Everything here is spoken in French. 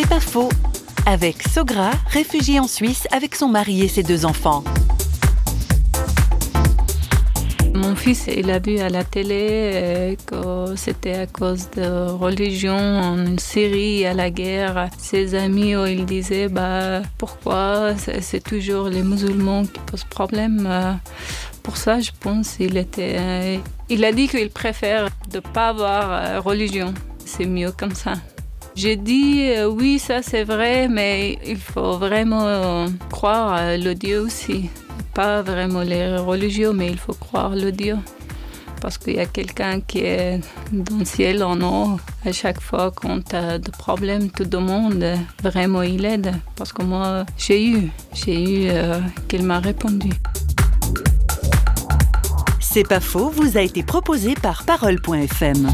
C'est pas faux. Avec Sogra, réfugiée en Suisse avec son mari et ses deux enfants. Mon fils, il a vu à la télé euh, que c'était à cause de religion, une série à la guerre. Ses amis, où il disait bah, pourquoi? C'est toujours les musulmans qui posent problème. Euh, pour ça, je pense qu'il était. Euh, il a dit qu'il préfère ne pas avoir religion. C'est mieux comme ça. J'ai dit oui, ça c'est vrai, mais il faut vraiment croire le Dieu aussi pas vraiment les religieux, mais il faut croire le Dieu. Parce qu'il y a quelqu'un qui est dans le ciel en haut. À chaque fois qu'on a des problèmes, tout le monde, vraiment, il aide. Parce que moi, j'ai eu, j'ai eu euh, qu'il m'a répondu. C'est pas faux, vous a été proposé par Parole.fm.